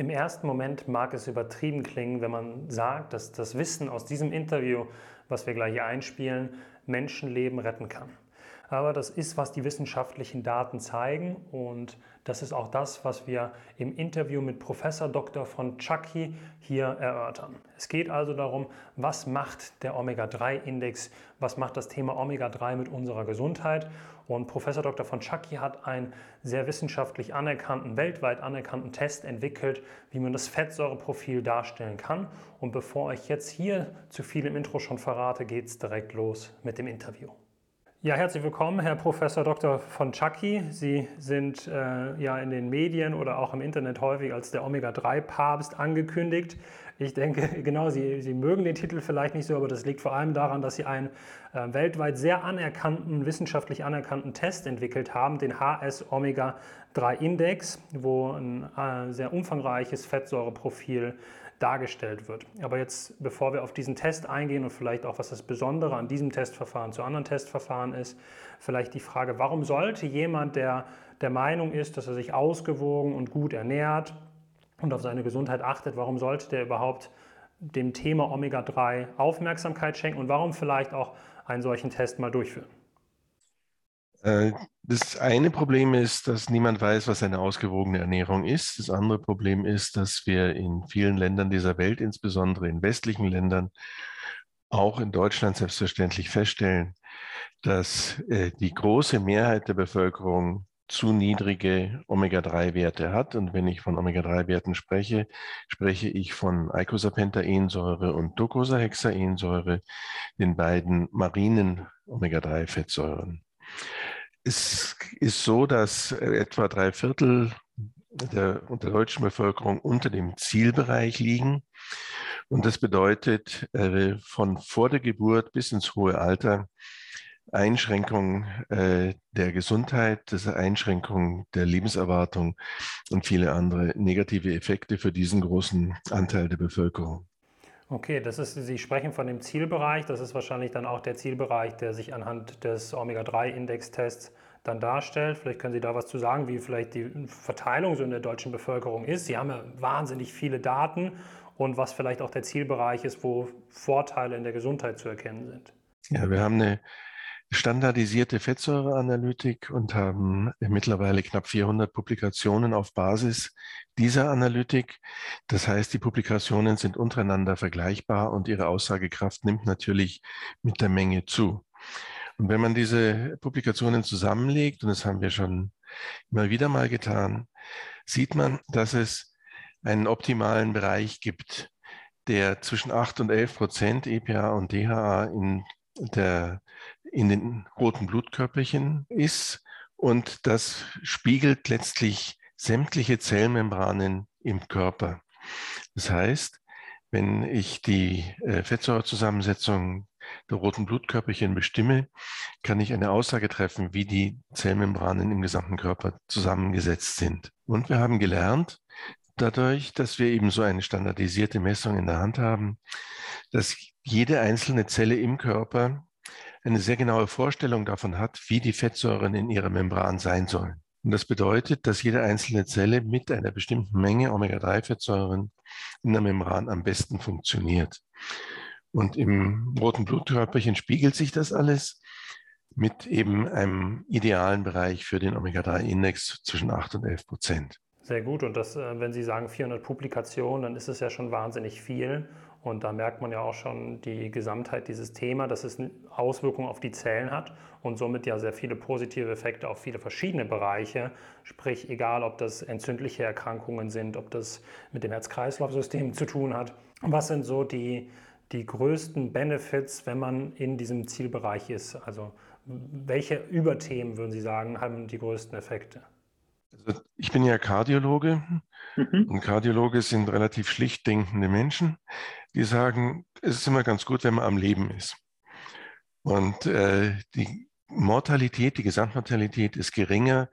Im ersten Moment mag es übertrieben klingen, wenn man sagt, dass das Wissen aus diesem Interview, was wir gleich einspielen, Menschenleben retten kann. Aber das ist, was die wissenschaftlichen Daten zeigen und das ist auch das, was wir im Interview mit Professor Dr. von Chucky hier erörtern. Es geht also darum, was macht der Omega-3-Index, was macht das Thema Omega-3 mit unserer Gesundheit. Und Professor Dr. von Chucky hat einen sehr wissenschaftlich anerkannten, weltweit anerkannten Test entwickelt, wie man das Fettsäureprofil darstellen kann. Und bevor ich jetzt hier zu viel im Intro schon verrate, geht es direkt los mit dem Interview. Ja, herzlich willkommen, Herr Professor Dr. von Chucky. Sie sind äh, ja in den Medien oder auch im Internet häufig als der Omega-3-Papst angekündigt. Ich denke, genau, Sie, Sie mögen den Titel vielleicht nicht so, aber das liegt vor allem daran, dass Sie einen äh, weltweit sehr anerkannten, wissenschaftlich anerkannten Test entwickelt haben, den HS-Omega-3-Index, wo ein äh, sehr umfangreiches Fettsäureprofil dargestellt wird. Aber jetzt, bevor wir auf diesen Test eingehen und vielleicht auch, was das Besondere an diesem Testverfahren zu anderen Testverfahren ist, vielleicht die Frage, warum sollte jemand, der der Meinung ist, dass er sich ausgewogen und gut ernährt und auf seine Gesundheit achtet, warum sollte der überhaupt dem Thema Omega-3 Aufmerksamkeit schenken und warum vielleicht auch einen solchen Test mal durchführen? Äh, das eine Problem ist, dass niemand weiß, was eine ausgewogene Ernährung ist. Das andere Problem ist, dass wir in vielen Ländern dieser Welt, insbesondere in westlichen Ländern, auch in Deutschland selbstverständlich feststellen, dass äh, die große Mehrheit der Bevölkerung zu niedrige Omega-3-Werte hat. Und wenn ich von Omega-3-Werten spreche, spreche ich von Eicosapentaensäure und Docosahexaensäure, den beiden marinen Omega-3-Fettsäuren. Es ist so, dass etwa drei Viertel der, der deutschen Bevölkerung unter dem Zielbereich liegen. Und das bedeutet, äh, von vor der Geburt bis ins hohe Alter Einschränkung äh, der Gesundheit, das Einschränkung der Lebenserwartung und viele andere negative Effekte für diesen großen Anteil der Bevölkerung. Okay, das ist, Sie sprechen von dem Zielbereich. Das ist wahrscheinlich dann auch der Zielbereich, der sich anhand des Omega-3-Index-Tests dann darstellt. Vielleicht können Sie da was zu sagen, wie vielleicht die Verteilung so in der deutschen Bevölkerung ist. Sie haben ja wahnsinnig viele Daten und was vielleicht auch der Zielbereich ist, wo Vorteile in der Gesundheit zu erkennen sind. Ja, wir haben eine standardisierte Fettsäureanalytik und haben mittlerweile knapp 400 Publikationen auf Basis dieser Analytik. Das heißt, die Publikationen sind untereinander vergleichbar und ihre Aussagekraft nimmt natürlich mit der Menge zu. Und wenn man diese Publikationen zusammenlegt, und das haben wir schon immer wieder mal getan, sieht man, dass es einen optimalen Bereich gibt, der zwischen 8 und 11 Prozent EPA und DHA in der in den roten Blutkörperchen ist. Und das spiegelt letztlich sämtliche Zellmembranen im Körper. Das heißt, wenn ich die äh, Fettsäurezusammensetzung der roten Blutkörperchen bestimme, kann ich eine Aussage treffen, wie die Zellmembranen im gesamten Körper zusammengesetzt sind. Und wir haben gelernt, dadurch, dass wir eben so eine standardisierte Messung in der Hand haben, dass jede einzelne Zelle im Körper eine sehr genaue Vorstellung davon hat, wie die Fettsäuren in ihrer Membran sein sollen. Und das bedeutet, dass jede einzelne Zelle mit einer bestimmten Menge Omega-3-Fettsäuren in der Membran am besten funktioniert. Und im roten Blutkörperchen spiegelt sich das alles mit eben einem idealen Bereich für den Omega-3-Index zwischen 8 und 11 Prozent. Sehr gut. Und das, äh, wenn Sie sagen 400 Publikationen, dann ist es ja schon wahnsinnig viel. Und da merkt man ja auch schon die Gesamtheit dieses Thema, dass es Auswirkungen auf die Zellen hat und somit ja sehr viele positive Effekte auf viele verschiedene Bereiche. Sprich, egal ob das entzündliche Erkrankungen sind, ob das mit dem Herz-Kreislauf-System zu tun hat. Was sind so die, die größten Benefits, wenn man in diesem Zielbereich ist? Also welche Überthemen, würden Sie sagen, haben die größten Effekte? Also ich bin ja Kardiologe mhm. und Kardiologe sind relativ schlicht denkende Menschen, die sagen, es ist immer ganz gut, wenn man am Leben ist. Und äh, die Mortalität, die Gesamtmortalität ist geringer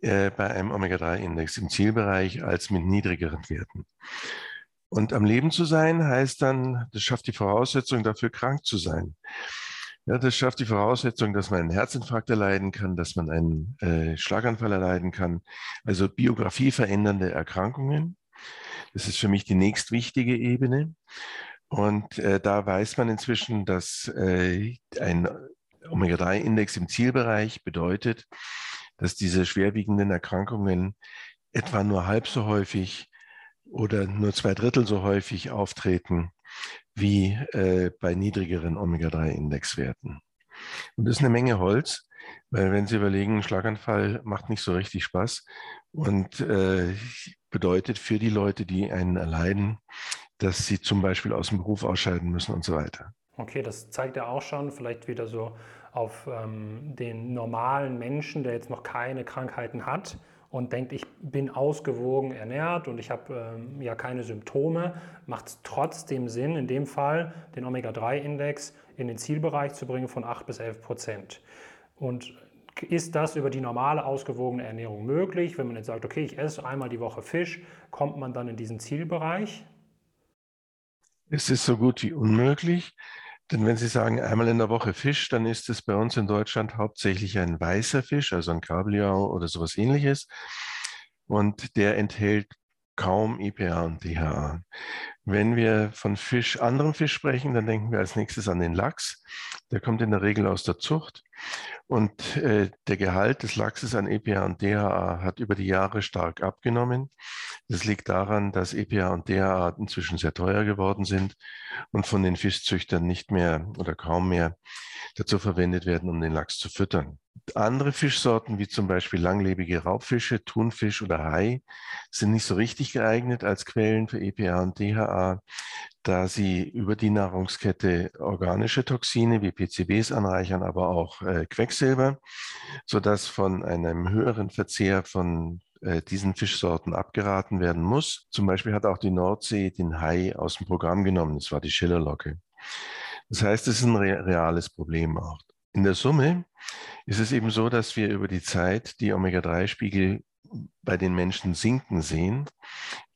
äh, bei einem Omega-3-Index im Zielbereich als mit niedrigeren Werten. Und am Leben zu sein heißt dann, das schafft die Voraussetzung dafür, krank zu sein. Ja, das schafft die Voraussetzung, dass man einen Herzinfarkt erleiden kann, dass man einen äh, Schlaganfall erleiden kann, also biografieverändernde Erkrankungen. Das ist für mich die nächstwichtige Ebene. Und äh, da weiß man inzwischen, dass äh, ein Omega-3-Index im Zielbereich bedeutet, dass diese schwerwiegenden Erkrankungen etwa nur halb so häufig oder nur zwei Drittel so häufig auftreten wie äh, bei niedrigeren Omega-3-Indexwerten. Und das ist eine Menge Holz, weil wenn Sie überlegen, ein Schlaganfall macht nicht so richtig Spaß und äh, bedeutet für die Leute, die einen erleiden, dass sie zum Beispiel aus dem Beruf ausscheiden müssen und so weiter. Okay, das zeigt ja auch schon vielleicht wieder so auf ähm, den normalen Menschen, der jetzt noch keine Krankheiten hat und denkt, ich bin ausgewogen ernährt und ich habe ähm, ja keine Symptome, macht es trotzdem Sinn, in dem Fall den Omega-3-Index in den Zielbereich zu bringen von 8 bis 11 Prozent. Und ist das über die normale ausgewogene Ernährung möglich? Wenn man jetzt sagt, okay, ich esse einmal die Woche Fisch, kommt man dann in diesen Zielbereich? Es ist so gut wie unmöglich, denn wenn Sie sagen einmal in der Woche Fisch, dann ist es bei uns in Deutschland hauptsächlich ein weißer Fisch, also ein Kabeljau oder sowas ähnliches. Und der enthält kaum EPA und DHA. Wenn wir von Fisch, anderem Fisch sprechen, dann denken wir als nächstes an den Lachs. Der kommt in der Regel aus der Zucht. Und äh, der Gehalt des Lachses an EPA und DHA hat über die Jahre stark abgenommen. Das liegt daran, dass EPA und DHA inzwischen sehr teuer geworden sind und von den Fischzüchtern nicht mehr oder kaum mehr dazu verwendet werden, um den Lachs zu füttern. Andere Fischsorten, wie zum Beispiel langlebige Raubfische, Thunfisch oder Hai, sind nicht so richtig geeignet als Quellen für EPA und DHA, da sie über die Nahrungskette organische Toxine wie PCBs anreichern, aber auch äh, Quecksilber, sodass von einem höheren Verzehr von äh, diesen Fischsorten abgeraten werden muss. Zum Beispiel hat auch die Nordsee den Hai aus dem Programm genommen. Das war die Schillerlocke. Das heißt, es ist ein reales Problem auch. In der Summe ist es eben so, dass wir über die Zeit die Omega-3-Spiegel bei den Menschen sinken sehen.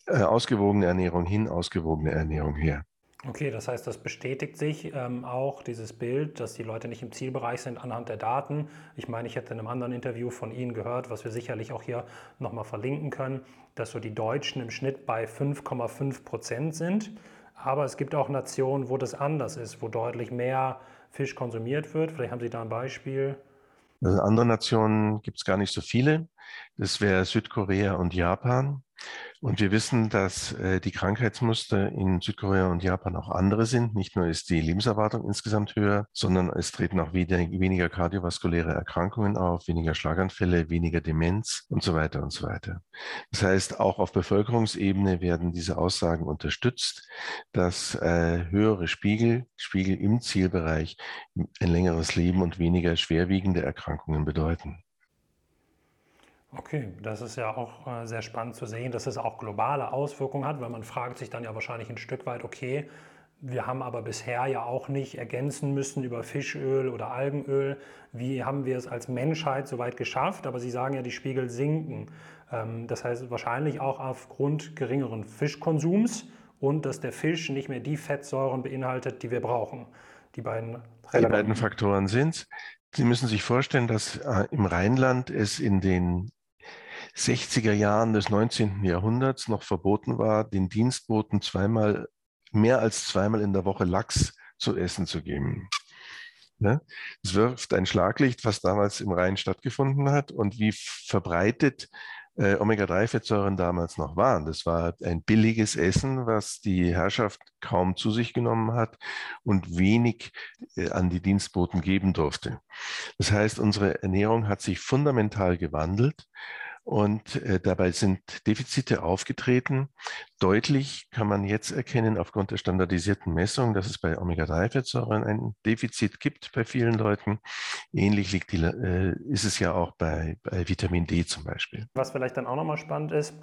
Äh, ausgewogene Ernährung hin, ausgewogene Ernährung her. Okay, das heißt, das bestätigt sich ähm, auch, dieses Bild, dass die Leute nicht im Zielbereich sind anhand der Daten. Ich meine, ich hätte in einem anderen Interview von Ihnen gehört, was wir sicherlich auch hier nochmal verlinken können, dass so die Deutschen im Schnitt bei 5,5 Prozent sind. Aber es gibt auch Nationen, wo das anders ist, wo deutlich mehr Fisch konsumiert wird. Vielleicht haben Sie da ein Beispiel. Also andere Nationen gibt es gar nicht so viele. Das wäre Südkorea und Japan. Und wir wissen, dass äh, die Krankheitsmuster in Südkorea und Japan auch andere sind. Nicht nur ist die Lebenserwartung insgesamt höher, sondern es treten auch wieder, weniger kardiovaskuläre Erkrankungen auf, weniger Schlaganfälle, weniger Demenz und so weiter und so weiter. Das heißt, auch auf Bevölkerungsebene werden diese Aussagen unterstützt, dass äh, höhere Spiegel, Spiegel im Zielbereich ein längeres Leben und weniger schwerwiegende Erkrankungen bedeuten. Okay, das ist ja auch äh, sehr spannend zu sehen, dass es auch globale Auswirkungen hat, weil man fragt sich dann ja wahrscheinlich ein Stück weit, okay, wir haben aber bisher ja auch nicht ergänzen müssen über Fischöl oder Algenöl. Wie haben wir es als Menschheit so weit geschafft? Aber Sie sagen ja, die Spiegel sinken. Ähm, das heißt wahrscheinlich auch aufgrund geringeren Fischkonsums und dass der Fisch nicht mehr die Fettsäuren beinhaltet, die wir brauchen. Die beiden, die beiden Faktoren sind Sie müssen sich vorstellen, dass äh, im Rheinland es in den 60er Jahren des 19. Jahrhunderts noch verboten war, den Dienstboten zweimal, mehr als zweimal in der Woche Lachs zu essen zu geben. Ne? Es wirft ein Schlaglicht, was damals im Rhein stattgefunden hat und wie verbreitet äh, Omega-3-Fettsäuren damals noch waren. Das war ein billiges Essen, was die Herrschaft kaum zu sich genommen hat und wenig äh, an die Dienstboten geben durfte. Das heißt, unsere Ernährung hat sich fundamental gewandelt und äh, dabei sind Defizite aufgetreten. Deutlich kann man jetzt erkennen aufgrund der standardisierten Messung, dass es bei Omega-3-Fettsäuren ein Defizit gibt bei vielen Leuten. Ähnlich liegt die, äh, ist es ja auch bei, bei Vitamin D zum Beispiel. Was vielleicht dann auch nochmal spannend ist,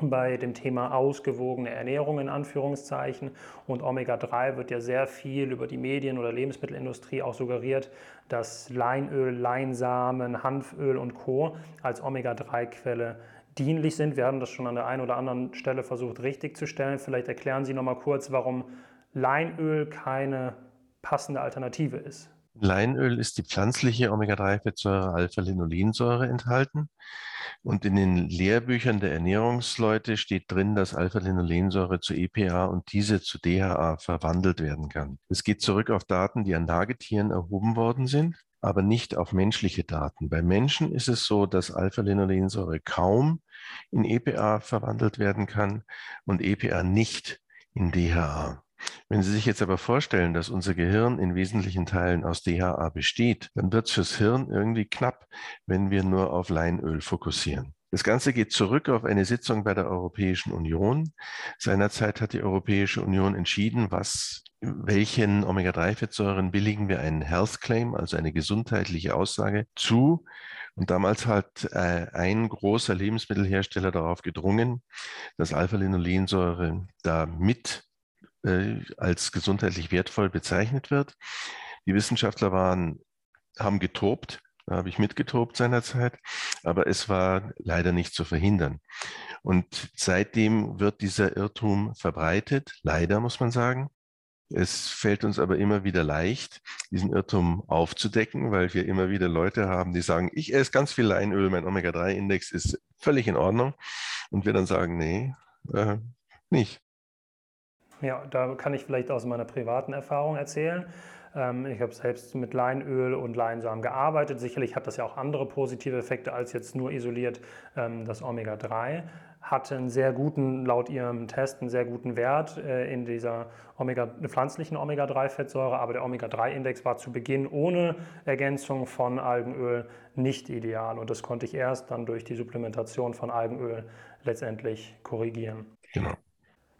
bei dem Thema ausgewogene Ernährung in Anführungszeichen und Omega-3 wird ja sehr viel über die Medien oder Lebensmittelindustrie auch suggeriert, dass Leinöl, Leinsamen, Hanföl und Co. als Omega-3-Quelle dienlich sind. Wir haben das schon an der einen oder anderen Stelle versucht richtig zu stellen. Vielleicht erklären Sie noch mal kurz, warum Leinöl keine passende Alternative ist. In Leinöl ist die pflanzliche Omega-3-Fettsäure Alpha-Linolensäure enthalten. Und in den Lehrbüchern der Ernährungsleute steht drin, dass Alpha-Linolensäure zu EPA und diese zu DHA verwandelt werden kann. Es geht zurück auf Daten, die an Nagetieren erhoben worden sind, aber nicht auf menschliche Daten. Bei Menschen ist es so, dass Alpha-Linolensäure kaum in EPA verwandelt werden kann und EPA nicht in DHA. Wenn Sie sich jetzt aber vorstellen, dass unser Gehirn in wesentlichen Teilen aus DHA besteht, dann wird es fürs Hirn irgendwie knapp, wenn wir nur auf Leinöl fokussieren. Das Ganze geht zurück auf eine Sitzung bei der Europäischen Union. Seinerzeit hat die Europäische Union entschieden, was, welchen Omega-3-Fettsäuren billigen wir einen Health Claim, also eine gesundheitliche Aussage zu. Und damals hat äh, ein großer Lebensmittelhersteller darauf gedrungen, dass Alpha-Linolensäure da mit äh, als gesundheitlich wertvoll bezeichnet wird. Die Wissenschaftler waren, haben getobt, da habe ich mitgetobt seinerzeit, aber es war leider nicht zu verhindern. Und seitdem wird dieser Irrtum verbreitet, leider muss man sagen. Es fällt uns aber immer wieder leicht, diesen Irrtum aufzudecken, weil wir immer wieder Leute haben, die sagen, ich esse ganz viel Leinöl, mein Omega-3-Index ist völlig in Ordnung. Und wir dann sagen, nee, äh, nicht. Ja, da kann ich vielleicht aus meiner privaten Erfahrung erzählen. Ähm, ich habe selbst mit Leinöl und Leinsamen gearbeitet. Sicherlich hat das ja auch andere positive Effekte als jetzt nur isoliert ähm, das Omega-3. Hatte einen sehr guten, laut ihrem Test, einen sehr guten Wert äh, in dieser Omega, pflanzlichen Omega-3-Fettsäure, aber der Omega-3-Index war zu Beginn ohne Ergänzung von Algenöl nicht ideal und das konnte ich erst dann durch die Supplementation von Algenöl letztendlich korrigieren. Genau.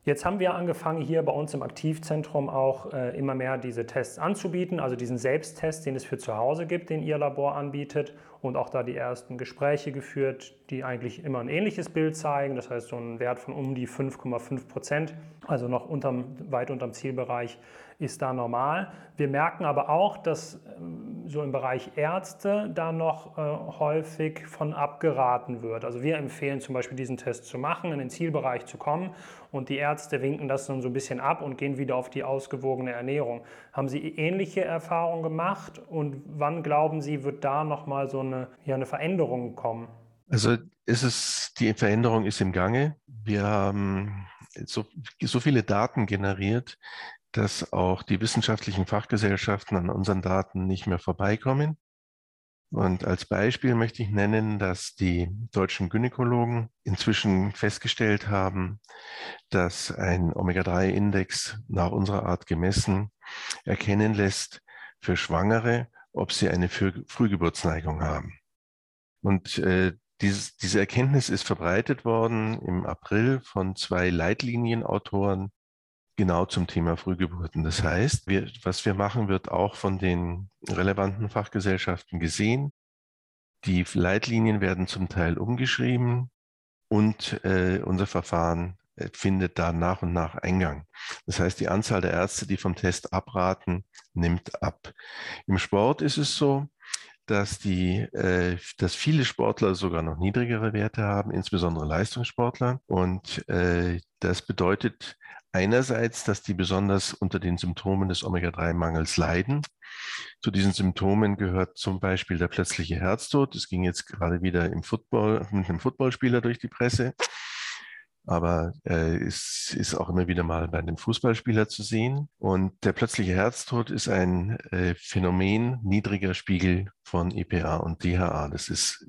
Jetzt haben wir angefangen, hier bei uns im Aktivzentrum auch äh, immer mehr diese Tests anzubieten, also diesen Selbsttest, den es für zu Hause gibt, den Ihr Labor anbietet und auch da die ersten Gespräche geführt, die eigentlich immer ein ähnliches Bild zeigen, das heißt so einen Wert von um die 5,5 Prozent, also noch unterm, weit unterm Zielbereich ist da normal. Wir merken aber auch, dass ähm, so im Bereich Ärzte da noch äh, häufig von abgeraten wird. Also wir empfehlen zum Beispiel diesen Test zu machen, in den Zielbereich zu kommen und die Ärzte winken das dann so ein bisschen ab und gehen wieder auf die ausgewogene Ernährung. Haben Sie ähnliche Erfahrungen gemacht und wann glauben Sie, wird da nochmal so eine, ja, eine Veränderung kommen? Also es, die Veränderung ist im Gange. Wir haben so, so viele Daten generiert, dass auch die wissenschaftlichen Fachgesellschaften an unseren Daten nicht mehr vorbeikommen. Und als Beispiel möchte ich nennen, dass die deutschen Gynäkologen inzwischen festgestellt haben, dass ein Omega-3-Index nach unserer Art gemessen erkennen lässt für Schwangere, ob sie eine Frühgeburtsneigung haben. Und äh, dieses, diese Erkenntnis ist verbreitet worden im April von zwei Leitlinienautoren genau zum Thema Frühgeburten. Das heißt, wir, was wir machen, wird auch von den relevanten Fachgesellschaften gesehen. Die Leitlinien werden zum Teil umgeschrieben und äh, unser Verfahren findet da nach und nach Eingang. Das heißt, die Anzahl der Ärzte, die vom Test abraten, nimmt ab. Im Sport ist es so, dass, die, äh, dass viele Sportler sogar noch niedrigere Werte haben, insbesondere Leistungssportler. Und äh, das bedeutet, einerseits, dass die besonders unter den Symptomen des Omega-3-Mangels leiden. Zu diesen Symptomen gehört zum Beispiel der plötzliche Herztod. Es ging jetzt gerade wieder im Football, mit einem Footballspieler durch die Presse. Aber äh, es ist auch immer wieder mal bei einem Fußballspieler zu sehen. Und der plötzliche Herztod ist ein äh, Phänomen niedriger Spiegel von EPA und DHA. Das ist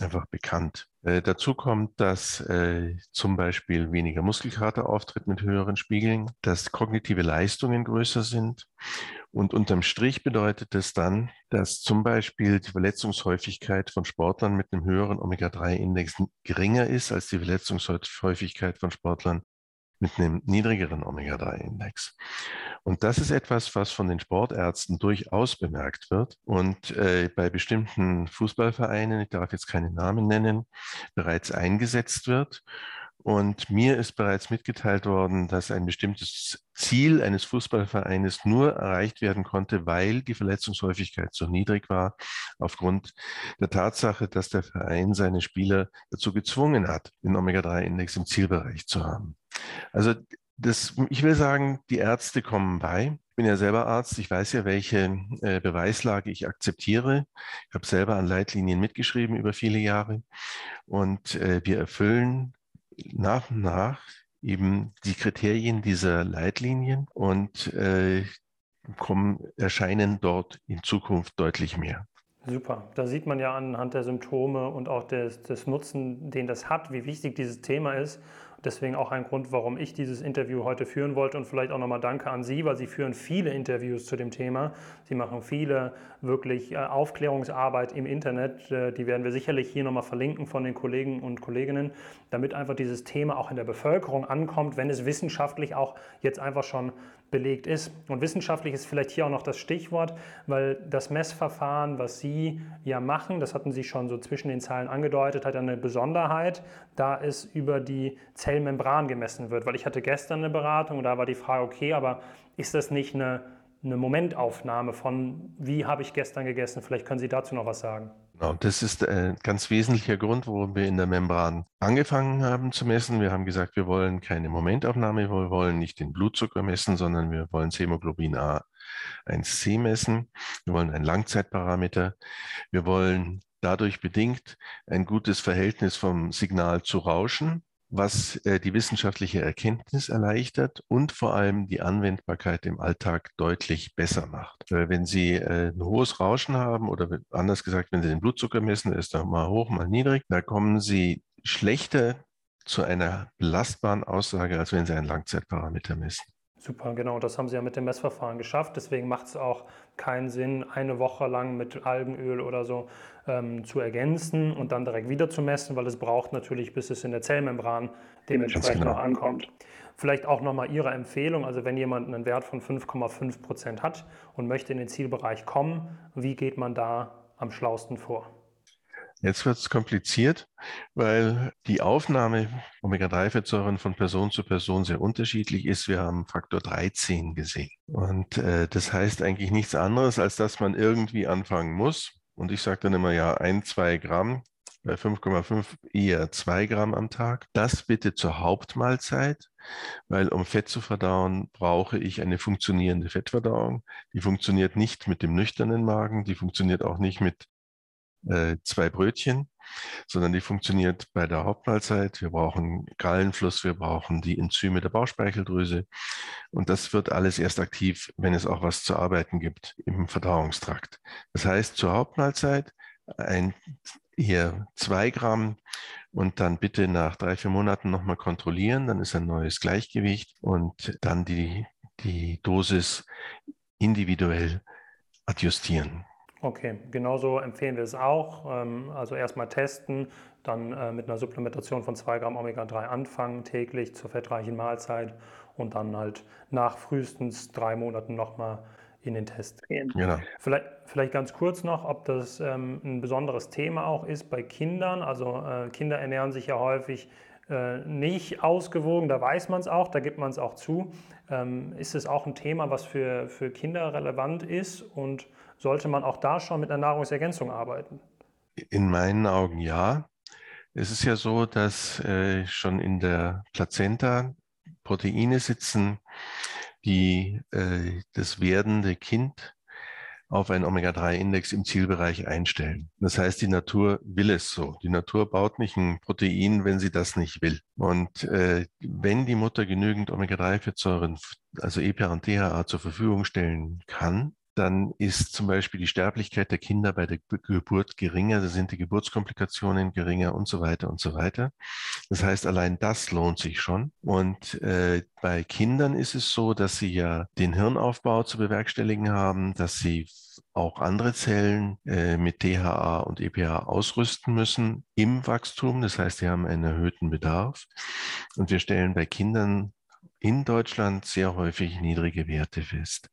einfach bekannt. Äh, dazu kommt, dass äh, zum Beispiel weniger Muskelkater auftritt mit höheren Spiegeln, dass kognitive Leistungen größer sind. Und unterm Strich bedeutet es dann, dass zum Beispiel die Verletzungshäufigkeit von Sportlern mit einem höheren Omega-3-Index geringer ist als die Verletzungshäufigkeit von Sportlern mit einem niedrigeren Omega-3-Index. Und das ist etwas, was von den Sportärzten durchaus bemerkt wird und äh, bei bestimmten Fußballvereinen, ich darf jetzt keine Namen nennen, bereits eingesetzt wird. Und mir ist bereits mitgeteilt worden, dass ein bestimmtes Ziel eines Fußballvereines nur erreicht werden konnte, weil die Verletzungshäufigkeit so niedrig war, aufgrund der Tatsache, dass der Verein seine Spieler dazu gezwungen hat, den Omega-3-Index im Zielbereich zu haben. Also das, ich will sagen, die Ärzte kommen bei. Ich bin ja selber Arzt, ich weiß ja, welche äh, Beweislage ich akzeptiere. Ich habe selber an Leitlinien mitgeschrieben über viele Jahre und äh, wir erfüllen nach und nach eben die Kriterien dieser Leitlinien und äh, kommen, erscheinen dort in Zukunft deutlich mehr. Super. Da sieht man ja anhand der Symptome und auch des, des Nutzen, den das hat, wie wichtig dieses Thema ist. Deswegen auch ein Grund, warum ich dieses Interview heute führen wollte und vielleicht auch nochmal Danke an Sie, weil Sie führen viele Interviews zu dem Thema. Sie machen viele wirklich äh, Aufklärungsarbeit im Internet. Äh, die werden wir sicherlich hier nochmal verlinken von den Kollegen und Kolleginnen, damit einfach dieses Thema auch in der Bevölkerung ankommt, wenn es wissenschaftlich auch jetzt einfach schon belegt ist. Und wissenschaftlich ist vielleicht hier auch noch das Stichwort, weil das Messverfahren, was Sie ja machen, das hatten Sie schon so zwischen den Zeilen angedeutet, hat eine Besonderheit, da es über die Zellmembran gemessen wird. Weil ich hatte gestern eine Beratung und da war die Frage, okay, aber ist das nicht eine, eine Momentaufnahme von, wie habe ich gestern gegessen? Vielleicht können Sie dazu noch was sagen. Genau, das ist ein ganz wesentlicher Grund, warum wir in der Membran angefangen haben zu messen. Wir haben gesagt, wir wollen keine Momentaufnahme, wir wollen nicht den Blutzucker messen, sondern wir wollen Hämoglobin A1C messen. Wir wollen einen Langzeitparameter. Wir wollen dadurch bedingt ein gutes Verhältnis vom Signal zu Rauschen was äh, die wissenschaftliche Erkenntnis erleichtert und vor allem die Anwendbarkeit im Alltag deutlich besser macht. Weil wenn Sie äh, ein hohes Rauschen haben oder anders gesagt, wenn Sie den Blutzucker messen, ist er mal hoch, mal niedrig, da kommen Sie schlechter zu einer belastbaren Aussage, als wenn Sie einen Langzeitparameter messen. Super, genau. Das haben Sie ja mit dem Messverfahren geschafft. Deswegen macht es auch keinen Sinn, eine Woche lang mit Algenöl oder so ähm, zu ergänzen und dann direkt wieder zu messen, weil es braucht natürlich, bis es in der Zellmembran dementsprechend genau. noch ankommt. Vielleicht auch nochmal Ihre Empfehlung, also wenn jemand einen Wert von 5,5 Prozent hat und möchte in den Zielbereich kommen, wie geht man da am schlausten vor? Jetzt wird es kompliziert, weil die Aufnahme Omega-3-Fettsäuren von Person zu Person sehr unterschiedlich ist. Wir haben Faktor 13 gesehen. Und äh, das heißt eigentlich nichts anderes, als dass man irgendwie anfangen muss. Und ich sage dann immer, ja, ein, zwei Gramm bei 5,5 eher zwei Gramm am Tag. Das bitte zur Hauptmahlzeit, weil um Fett zu verdauen, brauche ich eine funktionierende Fettverdauung. Die funktioniert nicht mit dem nüchternen Magen, die funktioniert auch nicht mit äh, zwei Brötchen, sondern die funktioniert bei der Hauptmahlzeit. Wir brauchen Gallenfluss, wir brauchen die Enzyme der Bauchspeicheldrüse. Und das wird alles erst aktiv, wenn es auch was zu arbeiten gibt im Verdauungstrakt. Das heißt, zur Hauptmahlzeit ein hier zwei Gramm und dann bitte nach drei, vier Monaten nochmal kontrollieren. Dann ist ein neues Gleichgewicht und dann die, die Dosis individuell adjustieren. Okay, genauso empfehlen wir es auch. Ähm, also erstmal testen, dann äh, mit einer Supplementation von 2 Gramm Omega-3 anfangen, täglich zur fettreichen Mahlzeit und dann halt nach frühestens drei Monaten nochmal in den Test gehen. Genau. Vielleicht, vielleicht ganz kurz noch, ob das ähm, ein besonderes Thema auch ist bei Kindern. Also äh, Kinder ernähren sich ja häufig äh, nicht ausgewogen, da weiß man es auch, da gibt man es auch zu. Ähm, ist es auch ein Thema, was für, für Kinder relevant ist und sollte man auch da schon mit einer Nahrungsergänzung arbeiten? In meinen Augen ja. Es ist ja so, dass äh, schon in der Plazenta Proteine sitzen, die äh, das werdende Kind auf einen Omega-3-Index im Zielbereich einstellen. Das heißt, die Natur will es so. Die Natur baut nicht ein Protein, wenn sie das nicht will. Und äh, wenn die Mutter genügend Omega-3-Fettsäuren, also EPA und DHA zur Verfügung stellen kann, dann ist zum Beispiel die Sterblichkeit der Kinder bei der Geburt geringer, da sind die Geburtskomplikationen geringer und so weiter und so weiter. Das heißt, allein das lohnt sich schon. Und äh, bei Kindern ist es so, dass sie ja den Hirnaufbau zu bewerkstelligen haben, dass sie auch andere Zellen äh, mit DHA und EPA ausrüsten müssen im Wachstum. Das heißt, sie haben einen erhöhten Bedarf. Und wir stellen bei Kindern in Deutschland sehr häufig niedrige Werte fest.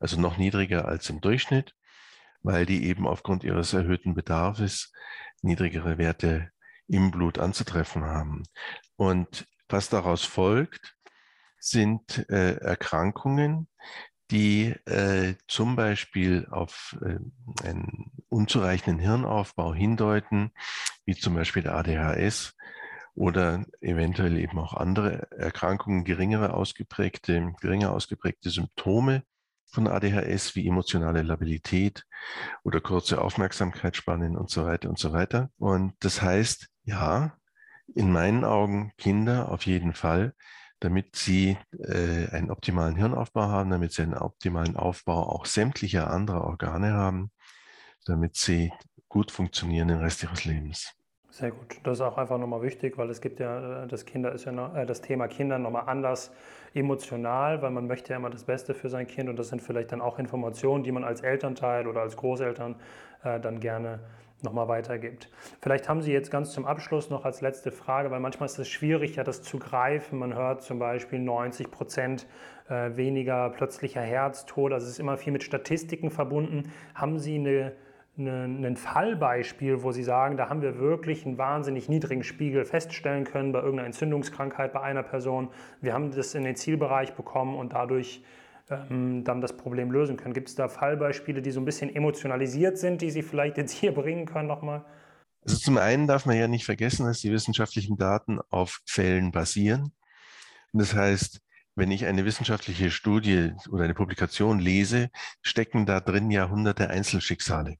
Also noch niedriger als im Durchschnitt, weil die eben aufgrund ihres erhöhten Bedarfs niedrigere Werte im Blut anzutreffen haben. Und was daraus folgt, sind äh, Erkrankungen, die äh, zum Beispiel auf äh, einen unzureichenden Hirnaufbau hindeuten, wie zum Beispiel der ADHS, oder eventuell eben auch andere Erkrankungen, geringere ausgeprägte, geringer ausgeprägte Symptome von ADHS wie emotionale Labilität oder kurze Aufmerksamkeitsspannen und so weiter und so weiter. Und das heißt, ja, in meinen Augen Kinder auf jeden Fall, damit sie äh, einen optimalen Hirnaufbau haben, damit sie einen optimalen Aufbau auch sämtlicher anderer Organe haben, damit sie gut funktionieren den Rest ihres Lebens. Sehr gut. Das ist auch einfach nochmal wichtig, weil es gibt ja, äh, das Kinder ist ja noch, äh, das Thema Kinder nochmal anders emotional, weil man möchte ja immer das Beste für sein Kind und das sind vielleicht dann auch Informationen, die man als Elternteil oder als Großeltern äh, dann gerne nochmal weitergibt. Vielleicht haben Sie jetzt ganz zum Abschluss noch als letzte Frage, weil manchmal ist es schwierig, ja das zu greifen. Man hört zum Beispiel 90 Prozent äh, weniger plötzlicher Herztod. Also es ist immer viel mit Statistiken verbunden. Haben Sie eine ein Fallbeispiel, wo Sie sagen, da haben wir wirklich einen wahnsinnig niedrigen Spiegel feststellen können bei irgendeiner Entzündungskrankheit bei einer Person. Wir haben das in den Zielbereich bekommen und dadurch ähm, dann das Problem lösen können. Gibt es da Fallbeispiele, die so ein bisschen emotionalisiert sind, die Sie vielleicht jetzt hier bringen können nochmal? Also zum einen darf man ja nicht vergessen, dass die wissenschaftlichen Daten auf Fällen basieren. Und das heißt, wenn ich eine wissenschaftliche Studie oder eine Publikation lese, stecken da drin ja hunderte Einzelschicksale.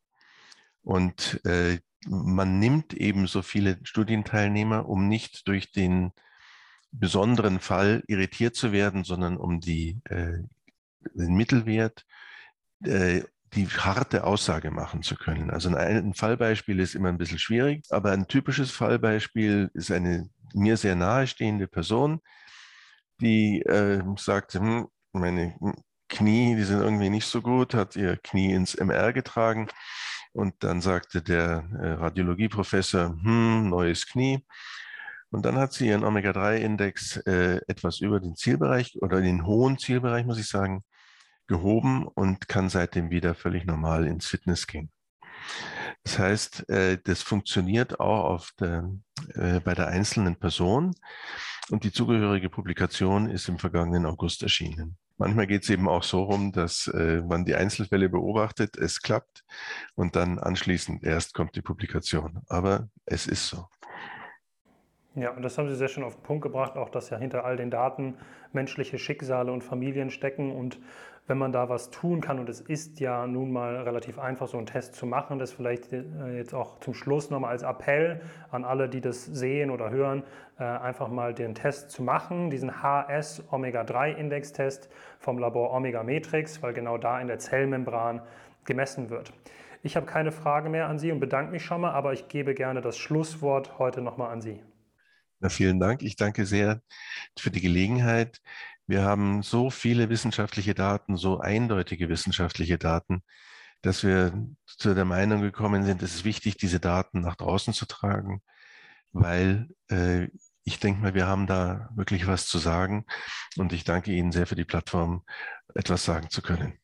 Und äh, man nimmt eben so viele Studienteilnehmer, um nicht durch den besonderen Fall irritiert zu werden, sondern um die, äh, den Mittelwert, äh, die harte Aussage machen zu können. Also ein, ein Fallbeispiel ist immer ein bisschen schwierig, aber ein typisches Fallbeispiel ist eine mir sehr nahestehende Person, die äh, sagt, hm, meine Knie, die sind irgendwie nicht so gut, hat ihr Knie ins MR getragen und dann sagte der äh, Radiologieprofessor, hm, neues Knie. Und dann hat sie ihren Omega-3-Index äh, etwas über den Zielbereich oder den hohen Zielbereich, muss ich sagen, gehoben und kann seitdem wieder völlig normal ins Fitness gehen. Das heißt, äh, das funktioniert auch auf der, äh, bei der einzelnen Person und die zugehörige Publikation ist im vergangenen August erschienen. Manchmal geht es eben auch so rum, dass äh, man die Einzelfälle beobachtet, es klappt und dann anschließend erst kommt die Publikation. Aber es ist so. Ja, und das haben Sie sehr schön auf den Punkt gebracht, auch dass ja hinter all den Daten menschliche Schicksale und Familien stecken und wenn man da was tun kann, und es ist ja nun mal relativ einfach, so einen Test zu machen, das vielleicht äh, jetzt auch zum Schluss nochmal als Appell an alle, die das sehen oder hören, äh, einfach mal den Test zu machen, diesen HS Omega-3-Index-Test vom Labor Omega Matrix, weil genau da in der Zellmembran gemessen wird. Ich habe keine Frage mehr an Sie und bedanke mich schon mal, aber ich gebe gerne das Schlusswort heute nochmal an Sie. Na, vielen Dank. Ich danke sehr für die Gelegenheit. Wir haben so viele wissenschaftliche Daten, so eindeutige wissenschaftliche Daten, dass wir zu der Meinung gekommen sind, es ist wichtig, diese Daten nach draußen zu tragen, weil äh, ich denke mal, wir haben da wirklich was zu sagen und ich danke Ihnen sehr für die Plattform, etwas sagen zu können.